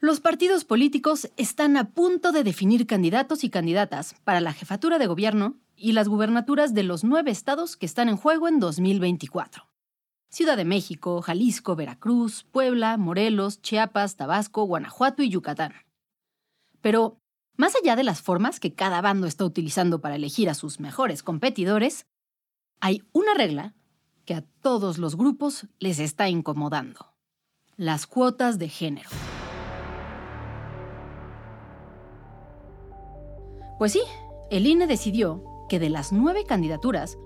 Los partidos políticos están a punto de definir candidatos y candidatas para la jefatura de gobierno y las gubernaturas de los nueve estados que están en juego en 2024. Ciudad de México, Jalisco, Veracruz, Puebla, Morelos, Chiapas, Tabasco, Guanajuato y Yucatán. Pero, más allá de las formas que cada bando está utilizando para elegir a sus mejores competidores, hay una regla que a todos los grupos les está incomodando. Las cuotas de género. Pues sí, el INE decidió que de las nueve candidaturas,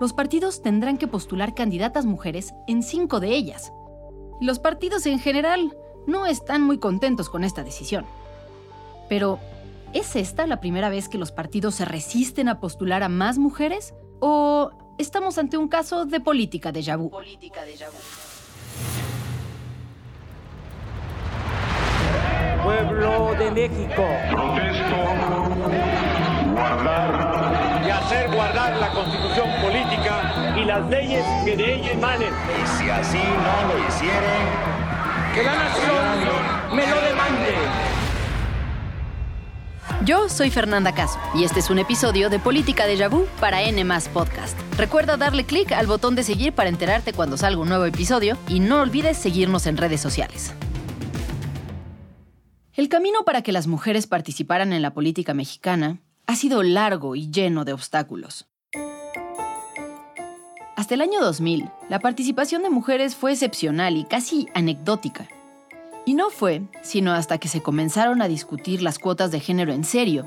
los partidos tendrán que postular candidatas mujeres en cinco de ellas. Los partidos en general no están muy contentos con esta decisión. Pero, ¿es esta la primera vez que los partidos se resisten a postular a más mujeres? ¿O estamos ante un caso de política de vu? Política Pueblo de México. Protesto guardar y hacer guardar la constitución política y las leyes que de ella emanen. Y si así no lo hicieren, que la nación me lo demande. Yo soy Fernanda Caso y este es un episodio de Política de Vu para N Podcast. Recuerda darle clic al botón de seguir para enterarte cuando salga un nuevo episodio y no olvides seguirnos en redes sociales. El camino para que las mujeres participaran en la política mexicana ha sido largo y lleno de obstáculos. Hasta el año 2000, la participación de mujeres fue excepcional y casi anecdótica. Y no fue sino hasta que se comenzaron a discutir las cuotas de género en serio,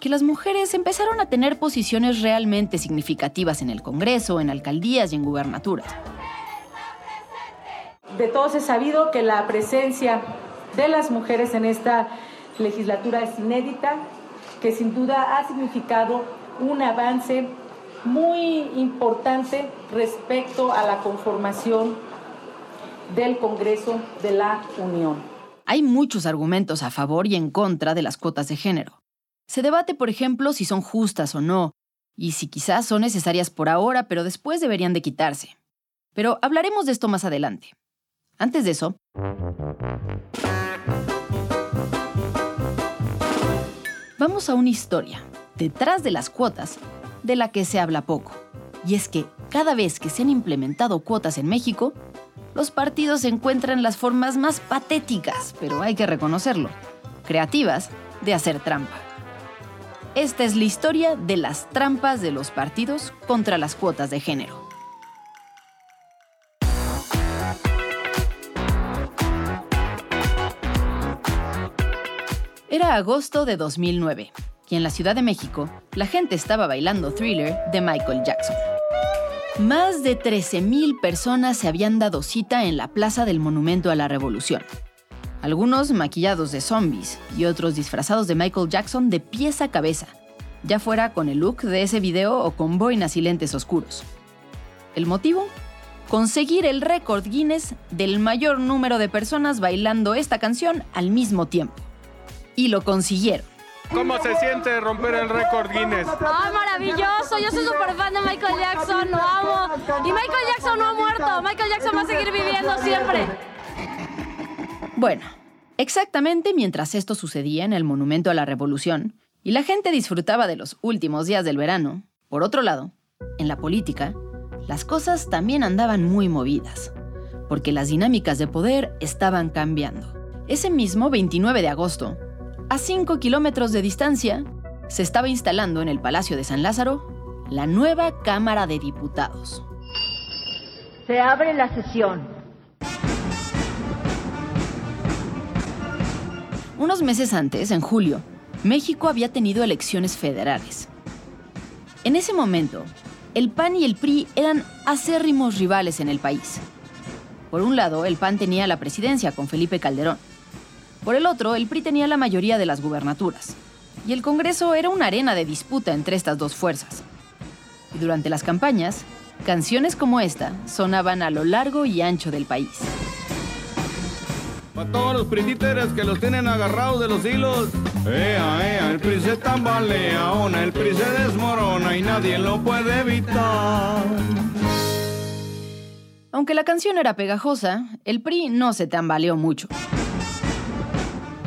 que las mujeres empezaron a tener posiciones realmente significativas en el Congreso, en alcaldías y en gubernaturas. De todos es sabido que la presencia de las mujeres en esta legislatura es inédita, que sin duda ha significado un avance muy importante respecto a la conformación del Congreso de la Unión. Hay muchos argumentos a favor y en contra de las cuotas de género. Se debate, por ejemplo, si son justas o no, y si quizás son necesarias por ahora, pero después deberían de quitarse. Pero hablaremos de esto más adelante. Antes de eso, vamos a una historia, detrás de las cuotas, de la que se habla poco. Y es que cada vez que se han implementado cuotas en México, los partidos encuentran las formas más patéticas, pero hay que reconocerlo, creativas, de hacer trampa. Esta es la historia de las trampas de los partidos contra las cuotas de género. Era agosto de 2009 y en la Ciudad de México la gente estaba bailando Thriller de Michael Jackson. Más de 13.000 personas se habían dado cita en la Plaza del Monumento a la Revolución. Algunos maquillados de zombies y otros disfrazados de Michael Jackson de pies a cabeza, ya fuera con el look de ese video o con boinas y lentes oscuros. ¿El motivo? Conseguir el récord Guinness del mayor número de personas bailando esta canción al mismo tiempo y lo consiguieron. ¿Cómo se siente romper el récord Guinness? ¡Ay, maravilloso! Yo soy súper fan de Michael Jackson, lo amo. Y Michael Jackson no ha muerto. Michael Jackson va a seguir viviendo siempre. Bueno, exactamente mientras esto sucedía en el Monumento a la Revolución y la gente disfrutaba de los últimos días del verano, por otro lado, en la política, las cosas también andaban muy movidas, porque las dinámicas de poder estaban cambiando. Ese mismo 29 de agosto, a 5 kilómetros de distancia, se estaba instalando en el Palacio de San Lázaro la nueva Cámara de Diputados. Se abre la sesión. Unos meses antes, en julio, México había tenido elecciones federales. En ese momento, el PAN y el PRI eran acérrimos rivales en el país. Por un lado, el PAN tenía la presidencia con Felipe Calderón por el otro, el PRI tenía la mayoría de las gubernaturas. Y el Congreso era una arena de disputa entre estas dos fuerzas. Y durante las campañas, canciones como esta sonaban a lo largo y ancho del país. Para todos los pritíteres que los tienen agarrados de los hilos. Ea, ea, el PRI se tambalea, el PRI se desmorona y nadie lo puede evitar. Aunque la canción era pegajosa, el PRI no se tambaleó mucho.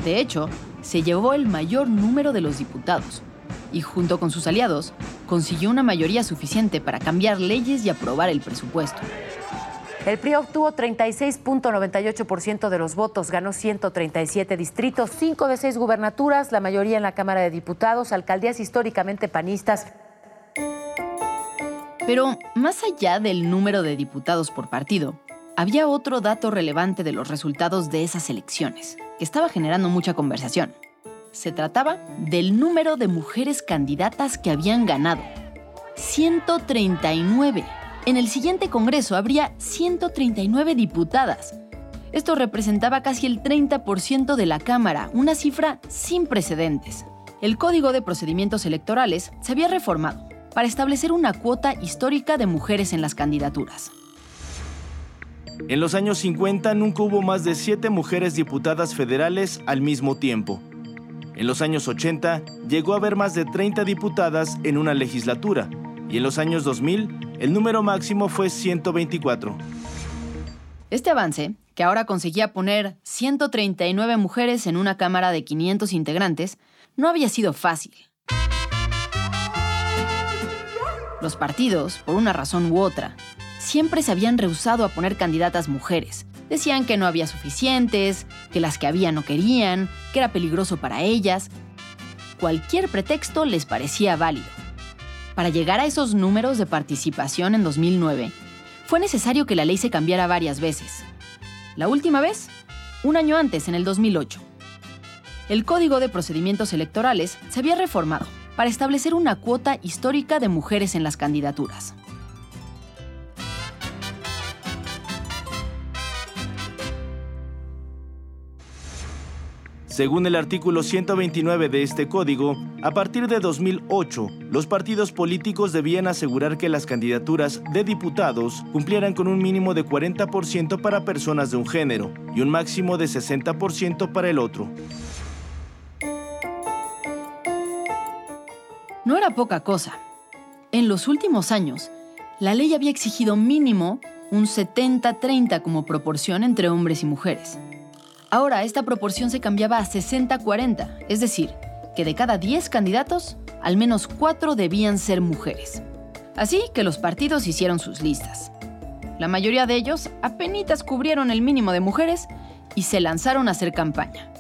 De hecho, se llevó el mayor número de los diputados y junto con sus aliados consiguió una mayoría suficiente para cambiar leyes y aprobar el presupuesto. El PRI obtuvo 36.98% de los votos, ganó 137 distritos, 5 de 6 gubernaturas, la mayoría en la Cámara de Diputados, alcaldías históricamente panistas. Pero más allá del número de diputados por partido, había otro dato relevante de los resultados de esas elecciones, que estaba generando mucha conversación. Se trataba del número de mujeres candidatas que habían ganado. 139. En el siguiente Congreso habría 139 diputadas. Esto representaba casi el 30% de la Cámara, una cifra sin precedentes. El Código de Procedimientos Electorales se había reformado para establecer una cuota histórica de mujeres en las candidaturas. En los años 50 nunca hubo más de siete mujeres diputadas federales al mismo tiempo. En los años 80 llegó a haber más de 30 diputadas en una legislatura y en los años 2000 el número máximo fue 124. Este avance, que ahora conseguía poner 139 mujeres en una Cámara de 500 integrantes, no había sido fácil. Los partidos, por una razón u otra, siempre se habían rehusado a poner candidatas mujeres. Decían que no había suficientes, que las que había no querían, que era peligroso para ellas. Cualquier pretexto les parecía válido. Para llegar a esos números de participación en 2009, fue necesario que la ley se cambiara varias veces. La última vez, un año antes, en el 2008. El Código de Procedimientos Electorales se había reformado para establecer una cuota histórica de mujeres en las candidaturas. Según el artículo 129 de este código, a partir de 2008, los partidos políticos debían asegurar que las candidaturas de diputados cumplieran con un mínimo de 40% para personas de un género y un máximo de 60% para el otro. No era poca cosa. En los últimos años, la ley había exigido mínimo un 70-30 como proporción entre hombres y mujeres. Ahora esta proporción se cambiaba a 60-40, es decir, que de cada 10 candidatos, al menos 4 debían ser mujeres. Así que los partidos hicieron sus listas. La mayoría de ellos apenas cubrieron el mínimo de mujeres y se lanzaron a hacer campaña.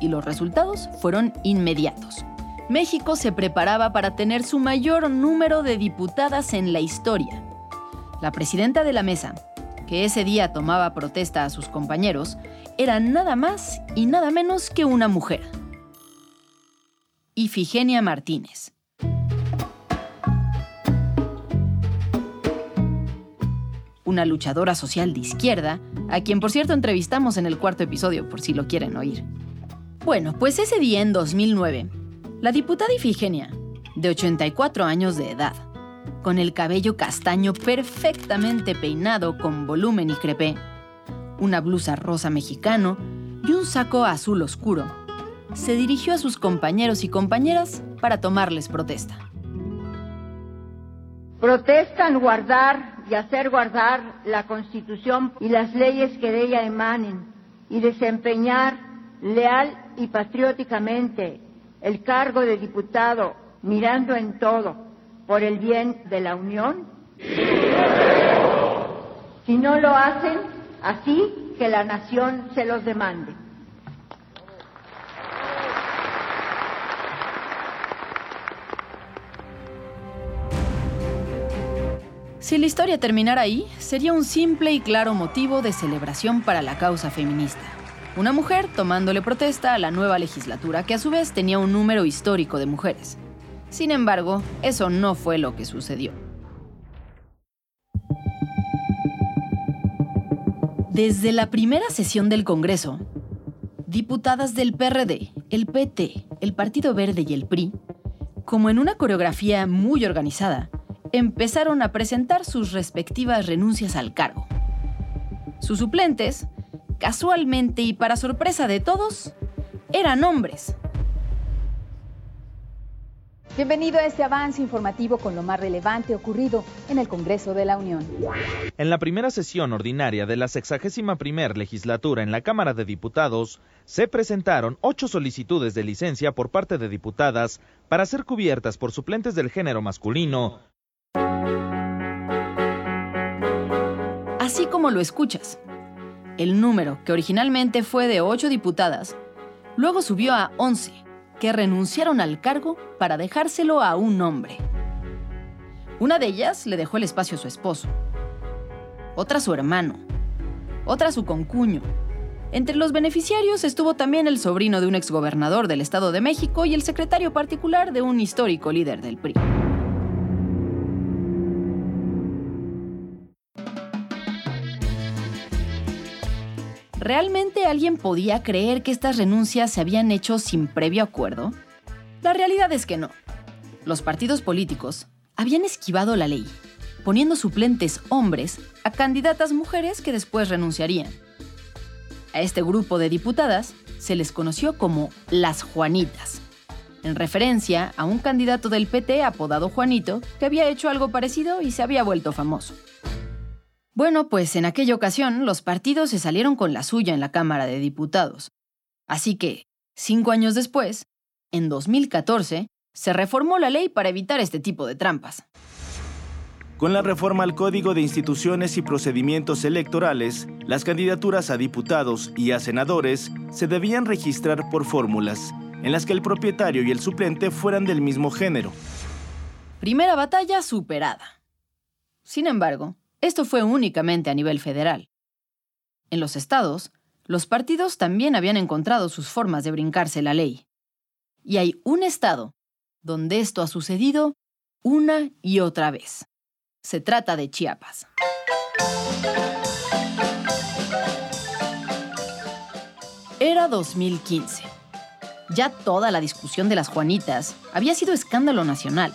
Y los resultados fueron inmediatos. México se preparaba para tener su mayor número de diputadas en la historia. La presidenta de la mesa, que ese día tomaba protesta a sus compañeros, era nada más y nada menos que una mujer. Ifigenia Martínez. Una luchadora social de izquierda, a quien por cierto entrevistamos en el cuarto episodio por si lo quieren oír. Bueno, pues ese día en 2009, la diputada Ifigenia, de 84 años de edad, con el cabello castaño perfectamente peinado con volumen y crepé, una blusa rosa mexicano y un saco azul oscuro, se dirigió a sus compañeros y compañeras para tomarles protesta. Protestan guardar y hacer guardar la Constitución y las leyes que de ella emanen y desempeñar leal y patrióticamente el cargo de diputado mirando en todo por el bien de la Unión? Si no lo hacen, así que la nación se los demande. Si la historia terminara ahí, sería un simple y claro motivo de celebración para la causa feminista. Una mujer tomándole protesta a la nueva legislatura, que a su vez tenía un número histórico de mujeres. Sin embargo, eso no fue lo que sucedió. Desde la primera sesión del Congreso, diputadas del PRD, el PT, el Partido Verde y el PRI, como en una coreografía muy organizada, empezaron a presentar sus respectivas renuncias al cargo. Sus suplentes, casualmente y para sorpresa de todos, eran hombres, Bienvenido a este avance informativo con lo más relevante ocurrido en el Congreso de la Unión. En la primera sesión ordinaria de la 61 primer legislatura en la Cámara de Diputados, se presentaron ocho solicitudes de licencia por parte de diputadas para ser cubiertas por suplentes del género masculino. Así como lo escuchas, el número, que originalmente fue de ocho diputadas, luego subió a 11 que renunciaron al cargo para dejárselo a un hombre. Una de ellas le dejó el espacio a su esposo, otra a su hermano, otra a su concuño. Entre los beneficiarios estuvo también el sobrino de un exgobernador del Estado de México y el secretario particular de un histórico líder del PRI. ¿Realmente alguien podía creer que estas renuncias se habían hecho sin previo acuerdo? La realidad es que no. Los partidos políticos habían esquivado la ley, poniendo suplentes hombres a candidatas mujeres que después renunciarían. A este grupo de diputadas se les conoció como las Juanitas, en referencia a un candidato del PT apodado Juanito que había hecho algo parecido y se había vuelto famoso. Bueno, pues en aquella ocasión los partidos se salieron con la suya en la Cámara de Diputados. Así que, cinco años después, en 2014, se reformó la ley para evitar este tipo de trampas. Con la reforma al Código de Instituciones y Procedimientos Electorales, las candidaturas a diputados y a senadores se debían registrar por fórmulas, en las que el propietario y el suplente fueran del mismo género. Primera batalla superada. Sin embargo, esto fue únicamente a nivel federal. En los estados, los partidos también habían encontrado sus formas de brincarse la ley. Y hay un estado donde esto ha sucedido una y otra vez. Se trata de Chiapas. Era 2015. Ya toda la discusión de las Juanitas había sido escándalo nacional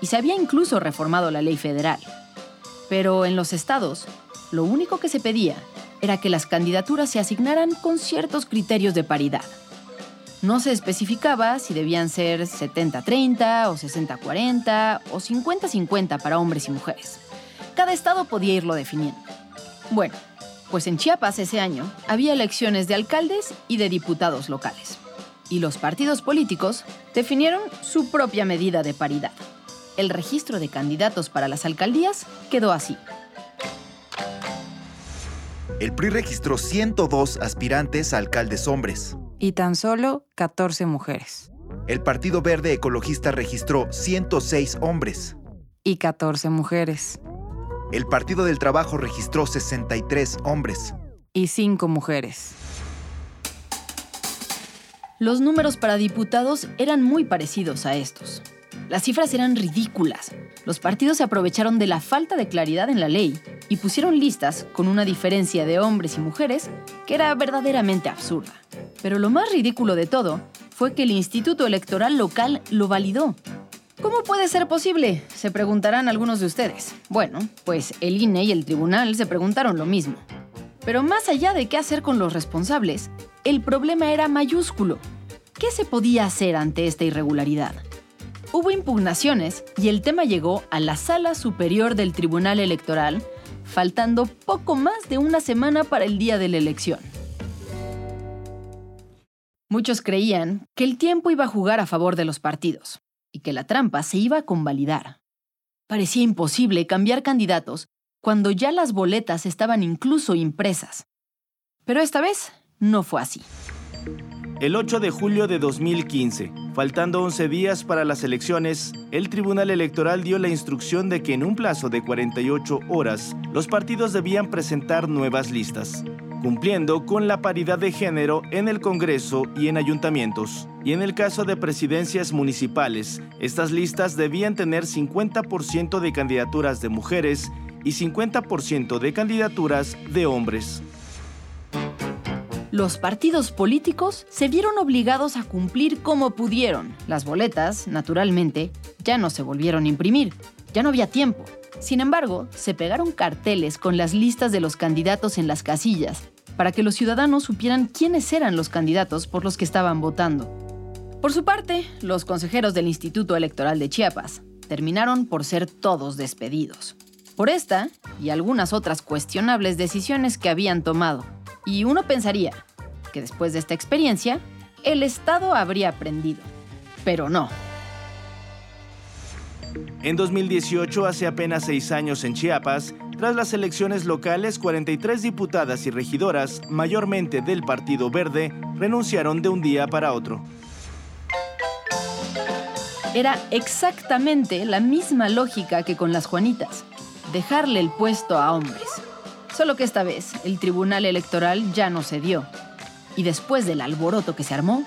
y se había incluso reformado la ley federal. Pero en los estados, lo único que se pedía era que las candidaturas se asignaran con ciertos criterios de paridad. No se especificaba si debían ser 70-30 o 60-40 o 50-50 para hombres y mujeres. Cada estado podía irlo definiendo. Bueno, pues en Chiapas ese año había elecciones de alcaldes y de diputados locales. Y los partidos políticos definieron su propia medida de paridad el registro de candidatos para las alcaldías quedó así. El PRI registró 102 aspirantes a alcaldes hombres. Y tan solo 14 mujeres. El Partido Verde Ecologista registró 106 hombres. Y 14 mujeres. El Partido del Trabajo registró 63 hombres. Y 5 mujeres. Los números para diputados eran muy parecidos a estos. Las cifras eran ridículas. Los partidos se aprovecharon de la falta de claridad en la ley y pusieron listas con una diferencia de hombres y mujeres que era verdaderamente absurda. Pero lo más ridículo de todo fue que el Instituto Electoral Local lo validó. ¿Cómo puede ser posible? Se preguntarán algunos de ustedes. Bueno, pues el INE y el tribunal se preguntaron lo mismo. Pero más allá de qué hacer con los responsables, el problema era mayúsculo. ¿Qué se podía hacer ante esta irregularidad? Hubo impugnaciones y el tema llegó a la Sala Superior del Tribunal Electoral, faltando poco más de una semana para el día de la elección. Muchos creían que el tiempo iba a jugar a favor de los partidos y que la trampa se iba a convalidar. Parecía imposible cambiar candidatos cuando ya las boletas estaban incluso impresas. Pero esta vez no fue así. El 8 de julio de 2015, faltando 11 días para las elecciones, el Tribunal Electoral dio la instrucción de que en un plazo de 48 horas los partidos debían presentar nuevas listas, cumpliendo con la paridad de género en el Congreso y en ayuntamientos. Y en el caso de presidencias municipales, estas listas debían tener 50% de candidaturas de mujeres y 50% de candidaturas de hombres los partidos políticos se vieron obligados a cumplir como pudieron. Las boletas, naturalmente, ya no se volvieron a imprimir, ya no había tiempo. Sin embargo, se pegaron carteles con las listas de los candidatos en las casillas, para que los ciudadanos supieran quiénes eran los candidatos por los que estaban votando. Por su parte, los consejeros del Instituto Electoral de Chiapas terminaron por ser todos despedidos. Por esta y algunas otras cuestionables decisiones que habían tomado. Y uno pensaría que después de esta experiencia, el Estado habría aprendido. Pero no. En 2018, hace apenas seis años en Chiapas, tras las elecciones locales, 43 diputadas y regidoras, mayormente del Partido Verde, renunciaron de un día para otro. Era exactamente la misma lógica que con las Juanitas, dejarle el puesto a hombres. Solo que esta vez el Tribunal Electoral ya no cedió. Y después del alboroto que se armó,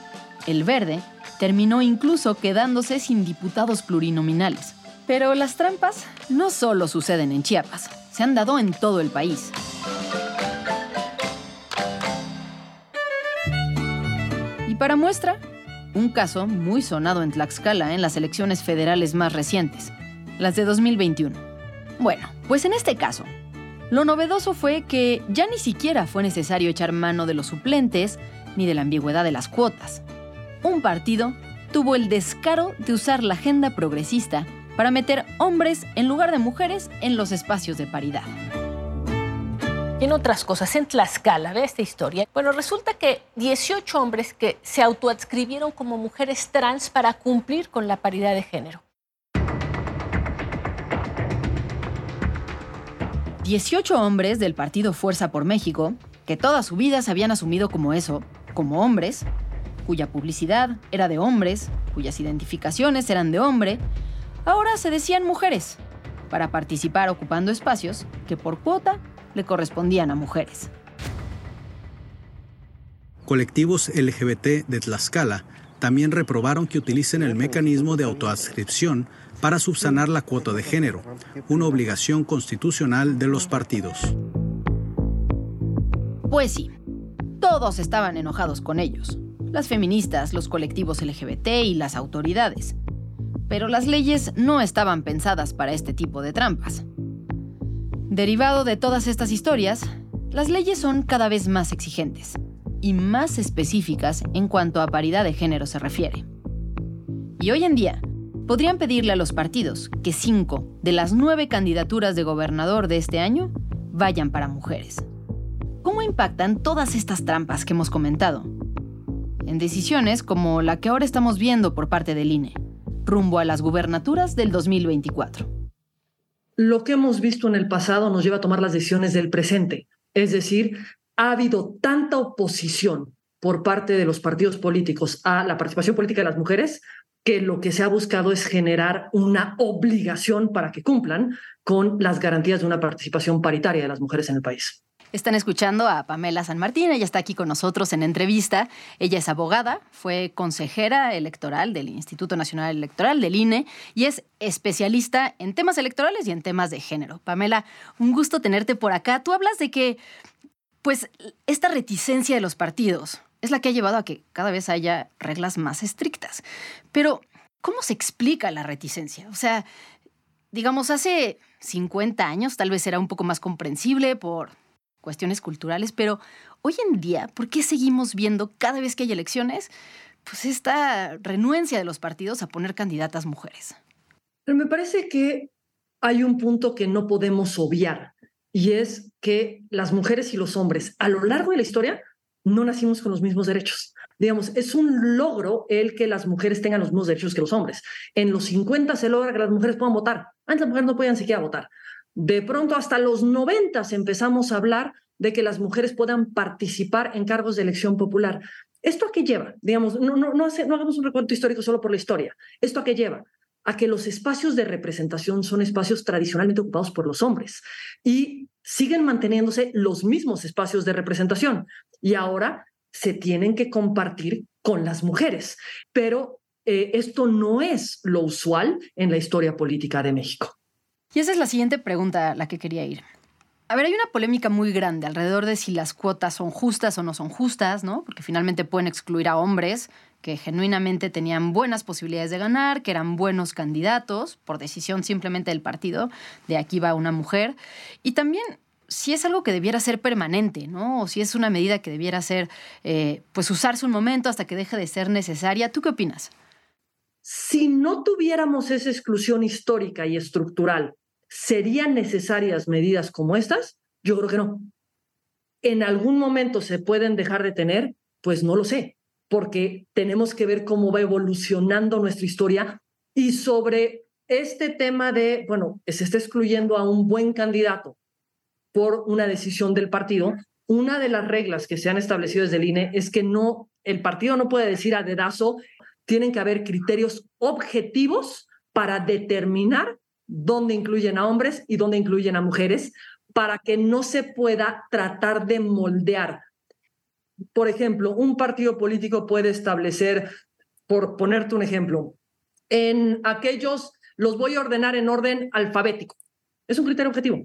el Verde terminó incluso quedándose sin diputados plurinominales. Pero las trampas no solo suceden en Chiapas, se han dado en todo el país. Y para muestra, un caso muy sonado en Tlaxcala en las elecciones federales más recientes, las de 2021. Bueno, pues en este caso, lo novedoso fue que ya ni siquiera fue necesario echar mano de los suplentes ni de la ambigüedad de las cuotas. Un partido tuvo el descaro de usar la agenda progresista para meter hombres en lugar de mujeres en los espacios de paridad. En otras cosas, en Tlaxcala, ve esta historia. Bueno, resulta que 18 hombres que se autoadscribieron como mujeres trans para cumplir con la paridad de género. 18 hombres del partido Fuerza por México, que toda su vida se habían asumido como eso, como hombres, cuya publicidad era de hombres, cuyas identificaciones eran de hombre, ahora se decían mujeres, para participar ocupando espacios que por cuota le correspondían a mujeres. Colectivos LGBT de Tlaxcala también reprobaron que utilicen el mecanismo de autoadscripción para subsanar la cuota de género, una obligación constitucional de los partidos. Pues sí, todos estaban enojados con ellos, las feministas, los colectivos LGBT y las autoridades. Pero las leyes no estaban pensadas para este tipo de trampas. Derivado de todas estas historias, las leyes son cada vez más exigentes y más específicas en cuanto a paridad de género se refiere. Y hoy en día, podrían pedirle a los partidos que cinco de las nueve candidaturas de gobernador de este año vayan para mujeres. ¿Cómo impactan todas estas trampas que hemos comentado? En decisiones como la que ahora estamos viendo por parte del INE, rumbo a las gubernaturas del 2024 lo que hemos visto en el pasado nos lleva a tomar las decisiones del presente. Es decir, ha habido tanta oposición por parte de los partidos políticos a la participación política de las mujeres que lo que se ha buscado es generar una obligación para que cumplan con las garantías de una participación paritaria de las mujeres en el país. Están escuchando a Pamela San Martín, ella está aquí con nosotros en entrevista. Ella es abogada, fue consejera electoral del Instituto Nacional Electoral, del INE, y es especialista en temas electorales y en temas de género. Pamela, un gusto tenerte por acá. Tú hablas de que, pues, esta reticencia de los partidos es la que ha llevado a que cada vez haya reglas más estrictas. Pero, ¿cómo se explica la reticencia? O sea, digamos, hace 50 años tal vez era un poco más comprensible por cuestiones culturales, pero hoy en día, ¿por qué seguimos viendo cada vez que hay elecciones, pues esta renuencia de los partidos a poner candidatas mujeres? me parece que hay un punto que no podemos obviar y es que las mujeres y los hombres a lo largo de la historia no nacimos con los mismos derechos. Digamos, es un logro el que las mujeres tengan los mismos derechos que los hombres. En los 50 se logra que las mujeres puedan votar. Antes las mujeres no podían siquiera votar. De pronto, hasta los 90 empezamos a hablar de que las mujeres puedan participar en cargos de elección popular. ¿Esto a qué lleva? Digamos, no, no, no, hagamos un recuento histórico solo por la historia. ¿Esto a qué lleva? A que los espacios de representación son espacios tradicionalmente ocupados por los hombres y siguen manteniéndose los mismos espacios de representación y ahora se tienen que compartir con las mujeres. Pero eh, esto no es lo usual en la historia política de México. Y esa es la siguiente pregunta a la que quería ir. A ver, hay una polémica muy grande alrededor de si las cuotas son justas o no son justas, ¿no? Porque finalmente pueden excluir a hombres que genuinamente tenían buenas posibilidades de ganar, que eran buenos candidatos, por decisión simplemente del partido, de aquí va una mujer. Y también si es algo que debiera ser permanente, ¿no? O si es una medida que debiera ser, eh, pues usarse un momento hasta que deje de ser necesaria. ¿Tú qué opinas? Si no tuviéramos esa exclusión histórica y estructural, ¿serían necesarias medidas como estas? Yo creo que no. ¿En algún momento se pueden dejar de tener? Pues no lo sé, porque tenemos que ver cómo va evolucionando nuestra historia y sobre este tema de, bueno, se está excluyendo a un buen candidato por una decisión del partido, una de las reglas que se han establecido desde el INE es que no, el partido no puede decir a dedazo, tienen que haber criterios objetivos para determinar dónde incluyen a hombres y dónde incluyen a mujeres, para que no se pueda tratar de moldear. Por ejemplo, un partido político puede establecer, por ponerte un ejemplo, en aquellos los voy a ordenar en orden alfabético. Es un criterio objetivo.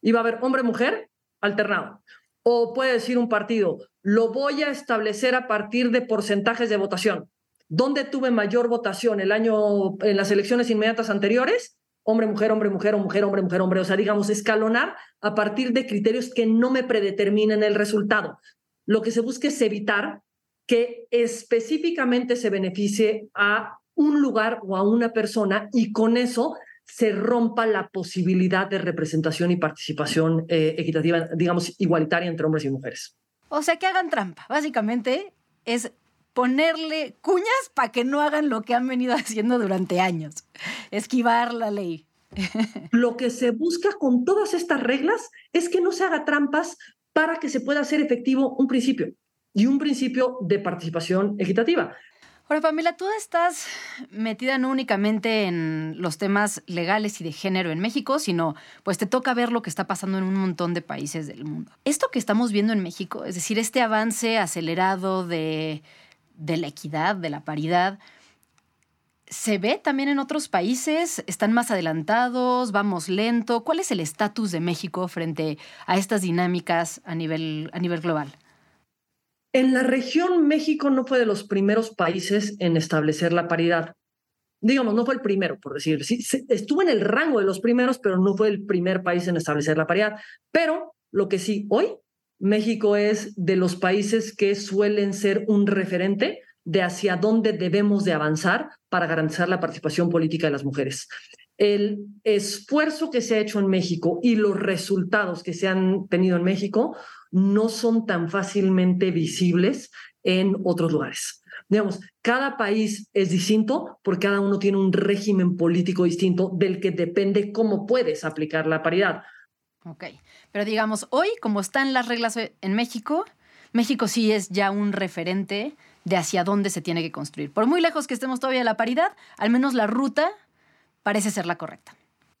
Y va a haber hombre-mujer alternado. O puede decir un partido, lo voy a establecer a partir de porcentajes de votación. ¿Dónde tuve mayor votación? ¿El año en las elecciones inmediatas anteriores? Hombre, mujer, hombre, mujer, o mujer, hombre, mujer, hombre. O sea, digamos, escalonar a partir de criterios que no me predeterminen el resultado. Lo que se busca es evitar que específicamente se beneficie a un lugar o a una persona y con eso se rompa la posibilidad de representación y participación eh, equitativa, digamos, igualitaria entre hombres y mujeres. O sea, que hagan trampa. Básicamente es ponerle cuñas para que no hagan lo que han venido haciendo durante años, esquivar la ley. Lo que se busca con todas estas reglas es que no se haga trampas para que se pueda hacer efectivo un principio y un principio de participación equitativa. Ahora, Pamela, tú estás metida no únicamente en los temas legales y de género en México, sino pues te toca ver lo que está pasando en un montón de países del mundo. Esto que estamos viendo en México, es decir, este avance acelerado de, de la equidad, de la paridad, ¿se ve también en otros países? ¿Están más adelantados? ¿Vamos lento? ¿Cuál es el estatus de México frente a estas dinámicas a nivel, a nivel global? En la región, México no fue de los primeros países en establecer la paridad. Digamos, no fue el primero, por decir. Sí, estuvo en el rango de los primeros, pero no fue el primer país en establecer la paridad. Pero lo que sí, hoy México es de los países que suelen ser un referente de hacia dónde debemos de avanzar para garantizar la participación política de las mujeres. El esfuerzo que se ha hecho en México y los resultados que se han tenido en México no son tan fácilmente visibles en otros lugares. Digamos, cada país es distinto porque cada uno tiene un régimen político distinto del que depende cómo puedes aplicar la paridad. Ok, pero digamos, hoy como están las reglas en México, México sí es ya un referente de hacia dónde se tiene que construir. Por muy lejos que estemos todavía de la paridad, al menos la ruta parece ser la correcta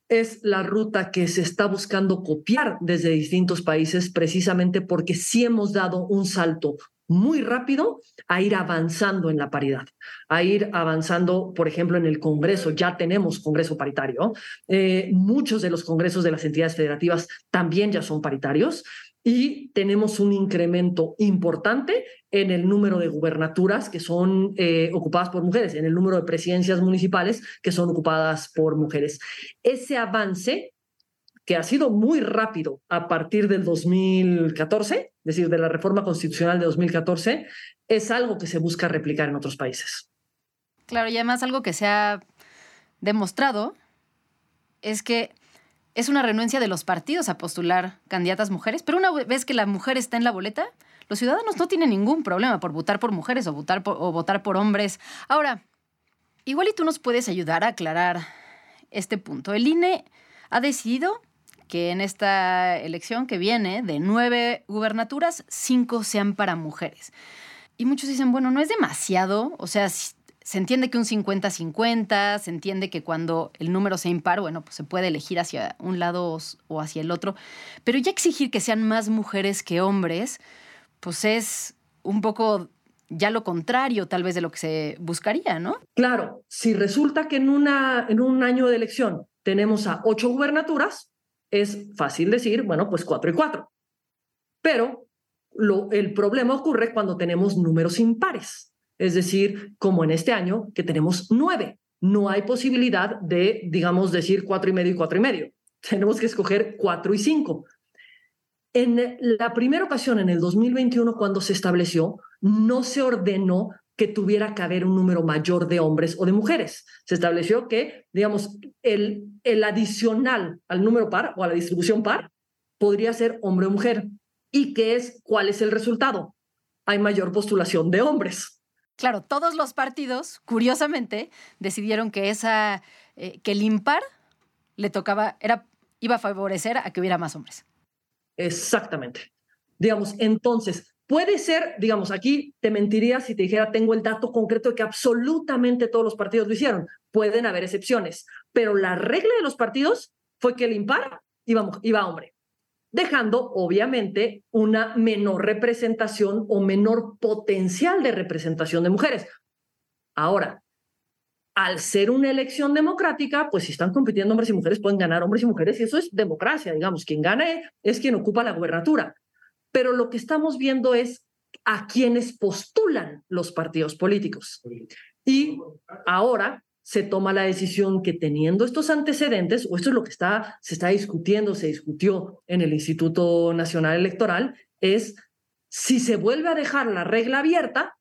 es la ruta que se está buscando copiar desde distintos países precisamente porque sí hemos dado un salto muy rápido a ir avanzando en la paridad, a ir avanzando, por ejemplo, en el Congreso. Ya tenemos Congreso paritario. Eh, muchos de los congresos de las entidades federativas también ya son paritarios y tenemos un incremento importante en el número de gubernaturas que son eh, ocupadas por mujeres, en el número de presidencias municipales que son ocupadas por mujeres. Ese avance, que ha sido muy rápido a partir del 2014, es decir, de la reforma constitucional de 2014, es algo que se busca replicar en otros países. Claro, y además algo que se ha demostrado es que es una renuncia de los partidos a postular candidatas mujeres, pero una vez que la mujer está en la boleta, los ciudadanos no tienen ningún problema por votar por mujeres o votar por, hombres. Ahora, igual y tú nos puedes ayudar a aclarar este punto. El INE ha decidido que en esta elección que viene, de nueve gubernaturas, cinco sean para mujeres. Y muchos dicen, bueno, no es demasiado, o sea, se entiende que un 50-50, se entiende que cuando el número sea impar, bueno, pues se puede elegir hacia un lado o hacia el otro, pero ya exigir que sean más mujeres que hombres, pues es un poco ya lo contrario tal vez de lo que se buscaría, ¿no? Claro, si resulta que en, una, en un año de elección tenemos a ocho gubernaturas, es fácil decir, bueno, pues cuatro y cuatro. Pero lo, el problema ocurre cuando tenemos números impares. Es decir, como en este año, que tenemos nueve. No hay posibilidad de, digamos, decir cuatro y medio y cuatro y medio. Tenemos que escoger cuatro y cinco. En la primera ocasión, en el 2021, cuando se estableció, no se ordenó que tuviera que haber un número mayor de hombres o de mujeres. Se estableció que, digamos, el, el adicional al número par o a la distribución par podría ser hombre o mujer. ¿Y qué es? ¿Cuál es el resultado? Hay mayor postulación de hombres. Claro, todos los partidos, curiosamente, decidieron que esa, eh, que el impar le tocaba, era, iba a favorecer a que hubiera más hombres. Exactamente. Digamos, entonces, puede ser, digamos, aquí te mentiría si te dijera, tengo el dato concreto de que absolutamente todos los partidos lo hicieron. Pueden haber excepciones, pero la regla de los partidos fue que el impar iba, iba hombre, dejando obviamente una menor representación o menor potencial de representación de mujeres. Ahora, al ser una elección democrática, pues si están compitiendo hombres y mujeres, pueden ganar hombres y mujeres, y eso es democracia, digamos, quien gane es quien ocupa la gubernatura. Pero lo que estamos viendo es a quienes postulan los partidos políticos. Y ahora se toma la decisión que teniendo estos antecedentes, o esto es lo que está, se está discutiendo, se discutió en el Instituto Nacional Electoral, es si se vuelve a dejar la regla abierta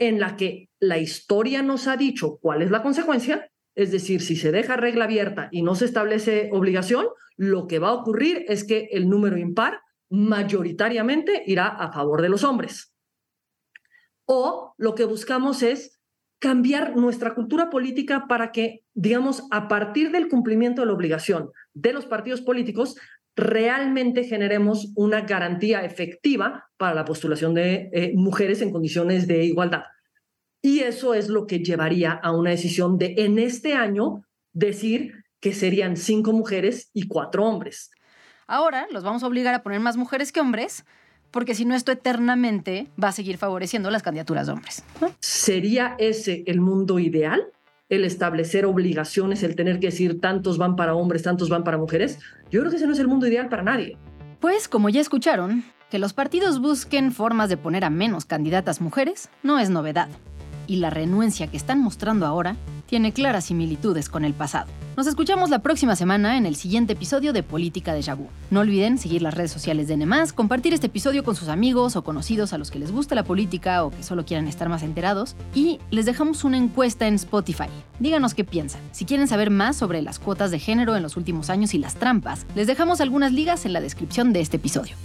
en la que la historia nos ha dicho cuál es la consecuencia, es decir, si se deja regla abierta y no se establece obligación, lo que va a ocurrir es que el número impar mayoritariamente irá a favor de los hombres. O lo que buscamos es cambiar nuestra cultura política para que, digamos, a partir del cumplimiento de la obligación de los partidos políticos, realmente generemos una garantía efectiva para la postulación de eh, mujeres en condiciones de igualdad. Y eso es lo que llevaría a una decisión de en este año decir que serían cinco mujeres y cuatro hombres. Ahora los vamos a obligar a poner más mujeres que hombres, porque si no esto eternamente va a seguir favoreciendo las candidaturas de hombres. ¿Sería ese el mundo ideal? El establecer obligaciones, el tener que decir tantos van para hombres, tantos van para mujeres. Yo creo que ese no es el mundo ideal para nadie. Pues como ya escucharon, que los partidos busquen formas de poner a menos candidatas mujeres no es novedad. Y la renuencia que están mostrando ahora tiene claras similitudes con el pasado. Nos escuchamos la próxima semana en el siguiente episodio de Política de Yagú. No olviden seguir las redes sociales de Nemás, compartir este episodio con sus amigos o conocidos a los que les gusta la política o que solo quieran estar más enterados. Y les dejamos una encuesta en Spotify. Díganos qué piensan. Si quieren saber más sobre las cuotas de género en los últimos años y las trampas, les dejamos algunas ligas en la descripción de este episodio.